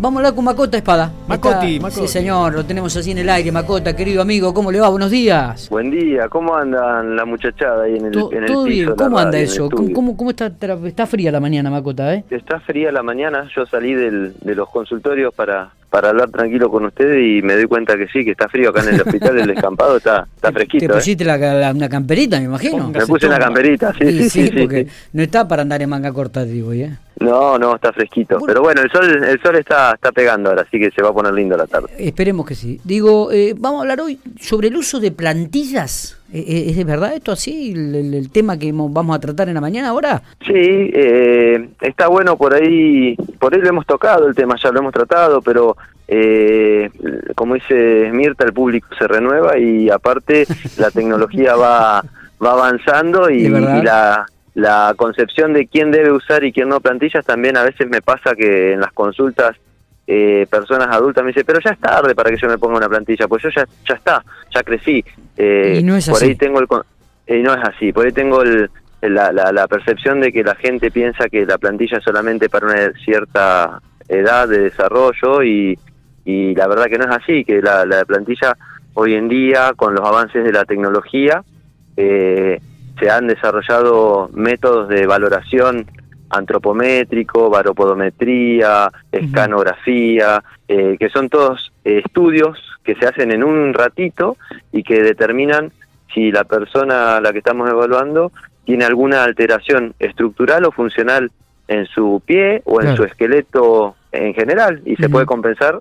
Vamos a hablar con Macota Espada. Macoti, Está- Macoti. Sí, señor, lo tenemos así en el aire. Macota, querido amigo, ¿cómo le va? Buenos días. Buen día, ¿cómo andan la muchachada ahí en el, To- en el Todo piso? bien, ¿cómo anda radio, eso? ¿Cómo, estudio? cómo, cómo está? Está fría la mañana, Macota, ¿eh? Está fría la mañana, yo salí del, de los consultorios para, para hablar tranquilo con ustedes y me doy cuenta que sí, que está frío acá en el hospital, el descampado está, está ¿Te fresquito. ¿eh? pusiste la, la- una camperita, me imagino? Me puse una camperita, sí, sí, sí. sí, porque sí. no está para andar en manga corta, digo, ¿eh? No, no, está fresquito. Pero bueno, el sol el sol está, está pegando ahora, así que se va a poner lindo la tarde. Esperemos que sí. Digo, eh, vamos a hablar hoy sobre el uso de plantillas. Eh, eh, ¿Es de verdad esto así? El, tema que mo- vamos a tratar en la mañana ahora? Sí, eh, está bueno por ahí, por ahí lo hemos tocado el tema, ya lo hemos tratado, pero eh, como dice Mirta, el público se renueva y aparte la tecnología va, va avanzando y, y la, la concepción de quién debe usar y quién no plantillas también a veces me pasa que en las consultas eh, personas adultas me dicen, pero ya es tarde para que yo me ponga una plantilla, pues yo ya, ya está, ya crecí. Eh, Y no es por así. ahí tengo el... y no es así, por ahí tengo el, la, la, la percepción de que la gente piensa que la plantilla es solamente para una cierta edad de desarrollo y, y la verdad que no es así, que la, la plantilla hoy en día con los avances de la tecnología eh, se han desarrollado métodos de valoración antropométrico, varopodometría, escanografía, eh, que son todos eh, estudios que se hacen en un ratito y que determinan si la persona a la que estamos evaluando tiene alguna alteración estructural o funcional en su pie o en Claro. su esqueleto en general y se puede compensar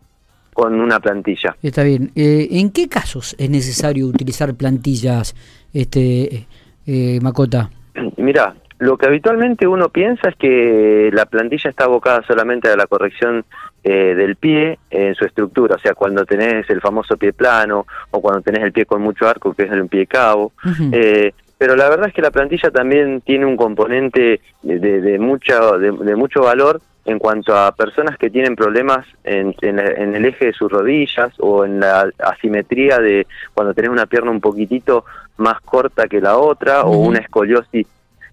con una plantilla. Está bien. Eh, ¿En qué casos es necesario utilizar plantillas, este eh, Macota? Mira, lo que habitualmente uno piensa es que la plantilla está abocada solamente a la corrección eh, del pie en su estructura, o sea, cuando tenés el famoso pie plano o cuando tenés el pie con mucho arco, que es el pie cabo. Eh, pero la verdad es que la plantilla también tiene un componente de, de, de mucha, de, de mucho valor en cuanto a personas que tienen problemas en, en, la- en el eje de sus rodillas o en la asimetría de cuando tenés una pierna un poquitito más corta que la otra o una escoliosis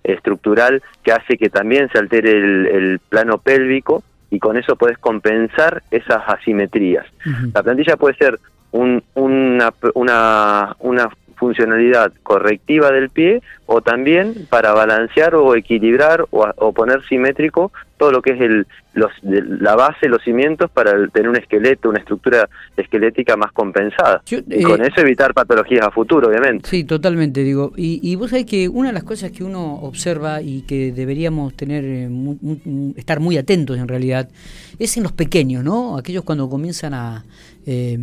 estructural que hace que también se altere el, el plano pélvico y con eso puedes compensar esas asimetrías. La plantilla puede ser un- una, una, una funcionalidad correctiva del pie o también para balancear o equilibrar o poner simétrico todo lo que es el, los, de- la base, los cimientos para tener un esqueleto, una estructura esquelética más compensada. Yo, y eh, con eso evitar patologías a futuro, obviamente. Sí, totalmente, digo. Y, y vos sabés que una de las cosas que uno observa y que deberíamos tener, eh, mu- mu- estar muy atentos en realidad, es en los pequeños, ¿no? Aquellos cuando comienzan a, eh,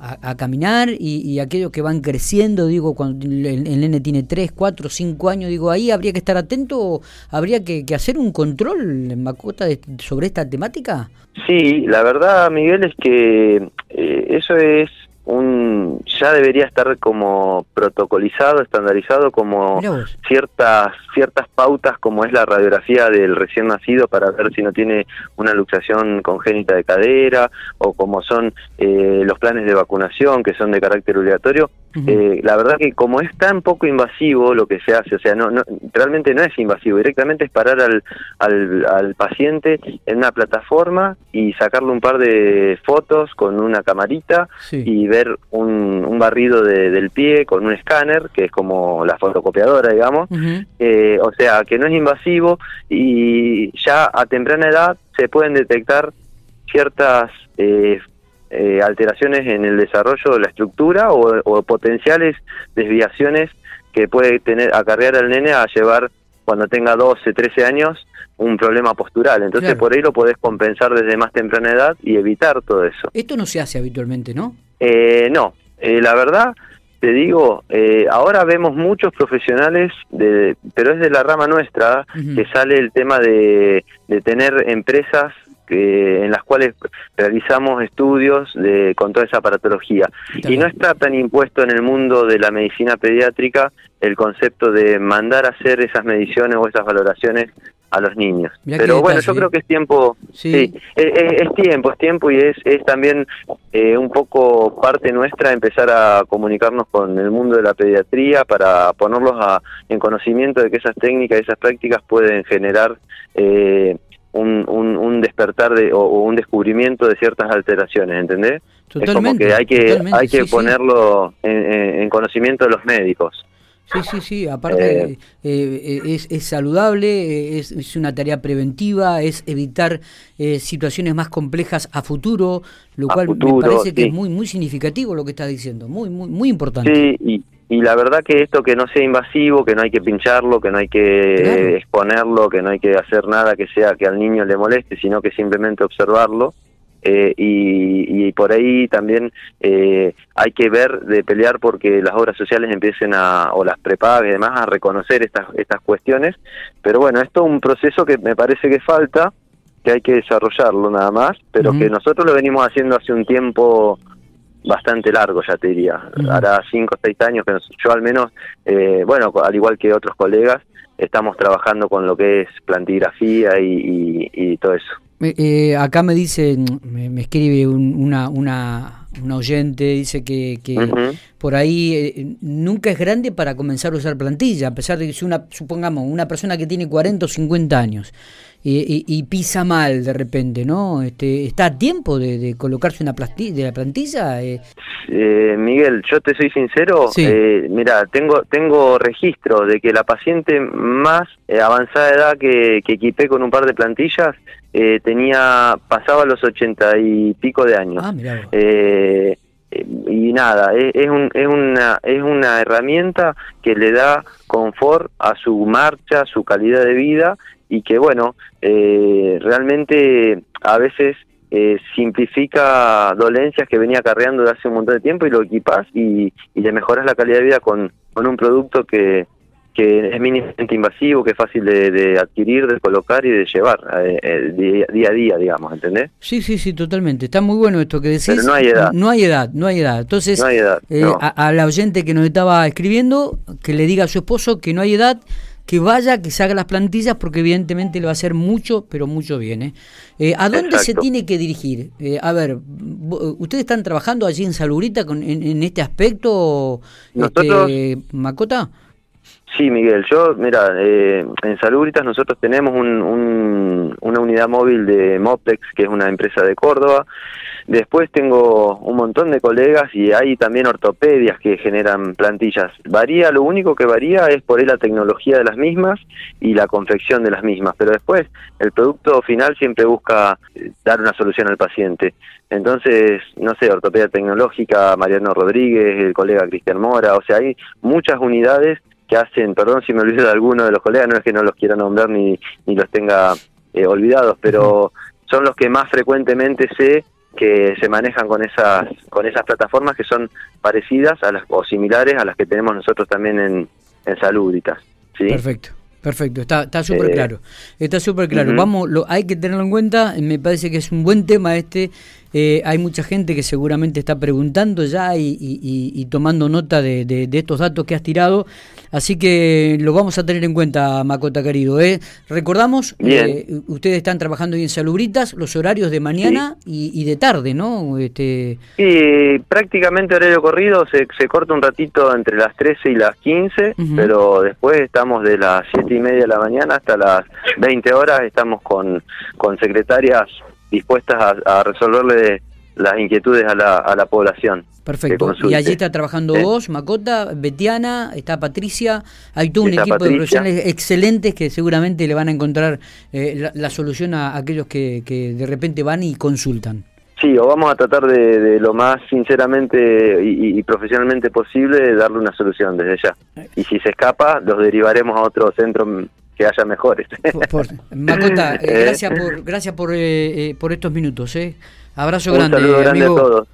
a, a caminar y, y aquellos que van creciendo, digo, cuando el, el nene tiene 3, 4, 5 años, digo, ahí habría que estar atento, habría que, que hacer un control en De- sobre esta temática. Sí, la verdad, Miguel, es que eh, eso es un ya debería estar como protocolizado, estandarizado como ciertas ciertas pautas como es la radiografía del recién nacido para ver si no tiene una luxación congénita de cadera o como son eh, los planes de vacunación que son de carácter obligatorio. Eh, la verdad que como es tan poco invasivo lo que se hace, o sea, no, no realmente no es invasivo, directamente es parar al, al, al paciente en una plataforma y sacarle un par de fotos con una camarita Sí. y ver un, un barrido de- del pie con un escáner, que es como la fotocopiadora, digamos. Eh, o sea, que no es invasivo y ya a temprana edad se pueden detectar ciertas eh, eh, alteraciones en el desarrollo de la estructura o, o potenciales desviaciones que puede tener acarrear al nene a llevar cuando tenga 12, 13 años un problema postural. Entonces Claro. por ahí lo podés compensar desde más temprana edad y evitar todo eso. Esto no se hace habitualmente, ¿no? Eh, no, eh, la verdad, te digo, eh, ahora vemos muchos profesionales, de, pero es de la rama nuestra, que sale el tema de, de tener empresas que, en las cuales realizamos estudios de, con toda esa aparatología. Y no está tan impuesto en el mundo de la medicina pediátrica el concepto de mandar a hacer esas mediciones o esas valoraciones a los niños. Mirá Pero bueno, detalle, yo ¿eh? creo que es tiempo, Sí. sí, es, es- es tiempo, es tiempo y es, es también eh, un poco parte nuestra empezar a comunicarnos con el mundo de la pediatría para ponerlos a- en conocimiento de que esas técnicas y esas prácticas pueden generar eh, un, un, despertar de, o, un descubrimiento de ciertas alteraciones, ¿entendés? es como que hay que, hay que ponerlo En, conocimiento de los médicos. Sí, sí, sí, aparte eh, eh, es, es, saludable, es, es, una tarea preventiva, es evitar eh, situaciones más complejas a futuro, lo cual me parece que es muy muy significativo lo que estás diciendo, muy muy muy importante. Sí, y, y la verdad que esto que no sea invasivo, que no hay que pincharlo, que no hay que exponerlo, que no hay que hacer nada que sea que al niño le moleste, sino que simplemente observarlo. Eh, y, por ahí también eh, hay que ver de pelear porque las obras sociales empiecen a, o las prepagas y demás, a reconocer estas, estas cuestiones. Pero bueno, esto es un proceso que me parece que falta, que hay que desarrollarlo nada más, pero que nosotros lo venimos haciendo hace un tiempo bastante largo, ya te diría. Hará cinco o seis años que yo al menos, eh, bueno, al igual que otros colegas, estamos trabajando con lo que es plantigrafía y, todo eso. Eh, acá me dice, me, escribe una, una, una, oyente, dice que, por ahí eh, nunca es grande para comenzar a usar plantilla, a pesar de que si una, supongamos, una persona que tiene 40 o 50 años y, pisa mal de repente, ¿no? Este, ¿Está a tiempo de, colocarse una plantilla, de la plantilla? Eh, eh, Miguel, yo te soy sincero, eh, mira, tengo tengo registro de que la paciente más eh, avanzada de edad que, que equipé con un par de plantillas tenía pasaba los ochenta y pico de años. Ah, y nada, es, es, un, es, una, es una herramienta que le da confort a su marcha, a su calidad de vida y que bueno, eh, realmente a veces eh, simplifica dolencias que venía acarreando de hace un montón de tiempo y lo equipas y, y le mejoras la calidad de vida con, con un producto que, que es mínimamente invasivo, que es fácil de, adquirir, de colocar y de llevar eh, día, a día, digamos, ¿entendés? Sí, sí, sí, totalmente. Está muy bueno esto que decís. Pero no hay edad. No hay edad, no hay edad. Entonces, a, a, la oyente que nos estaba escribiendo, que le diga a su esposo que no hay edad que vaya, que se haga las plantillas, porque evidentemente le va a hacer mucho, pero mucho bien. ¿eh? eh a dónde se tiene que dirigir? Eh, a ver, ¿ustedes están trabajando allí en Salurita con, en, este aspecto, este, Macota? Sí, Miguel, yo, mira, eh, en Salubritas nosotros tenemos un, una unidad móvil de Moplex, que es una empresa de Córdoba, Después tengo un montón de colegas y hay también ortopedias que generan plantillas. Varía, lo único que varía es por ahí la tecnología de las mismas y la confección de las mismas, pero después el producto final siempre busca eh, dar una solución al paciente. Entonces, no sé, ortopedia tecnológica, Mariano Rodríguez, el colega Cristian Mora, o sea, hay muchas unidades que hacen, perdón si me olvido de alguno de los colegas, no es que no los quiera nombrar ni, ni los tenga eh, olvidados, pero son los que más frecuentemente sé que se manejan con esas con esas plataformas que son parecidas a las o similares a las que tenemos nosotros también en, en Saluditas. ¿sí? Perfecto. Perfecto, está está súper eh, claro. Está súper claro. Vamos, lo, hay que tenerlo en cuenta. Me parece que es un buen tema este eh, hay mucha gente que seguramente está preguntando ya y, tomando nota de, estos datos que has tirado. Así que lo vamos a tener en cuenta, Macota querido. ¿eh? Recordamos, eh, ustedes están trabajando en Salubritas, los horarios de mañana y, de tarde, ¿no? Este... Sí, prácticamente horario corrido, se, se corta un ratito entre las 13 y las 15, pero después estamos de las 7 y media de la mañana hasta las 20 horas, estamos con, con secretarias dispuestas a, resolverle las inquietudes a la, a la población. Perfecto. Y allí está trabajando vos, Macota, Betiana, está Patricia. Hay todo un equipo de profesionales excelentes que seguramente le van a encontrar eh, la, solución a aquellos que, que, de repente van y consultan. Sí, o vamos a tratar de, lo más sinceramente y, profesionalmente posible darle una solución desde ya. Y si se escapa, los derivaremos a otro centro que haya mejores. Macota, eh, gracias por gracias por, eh, eh, por estos minutos. Eh. Abrazo grande, saludo grande a todos.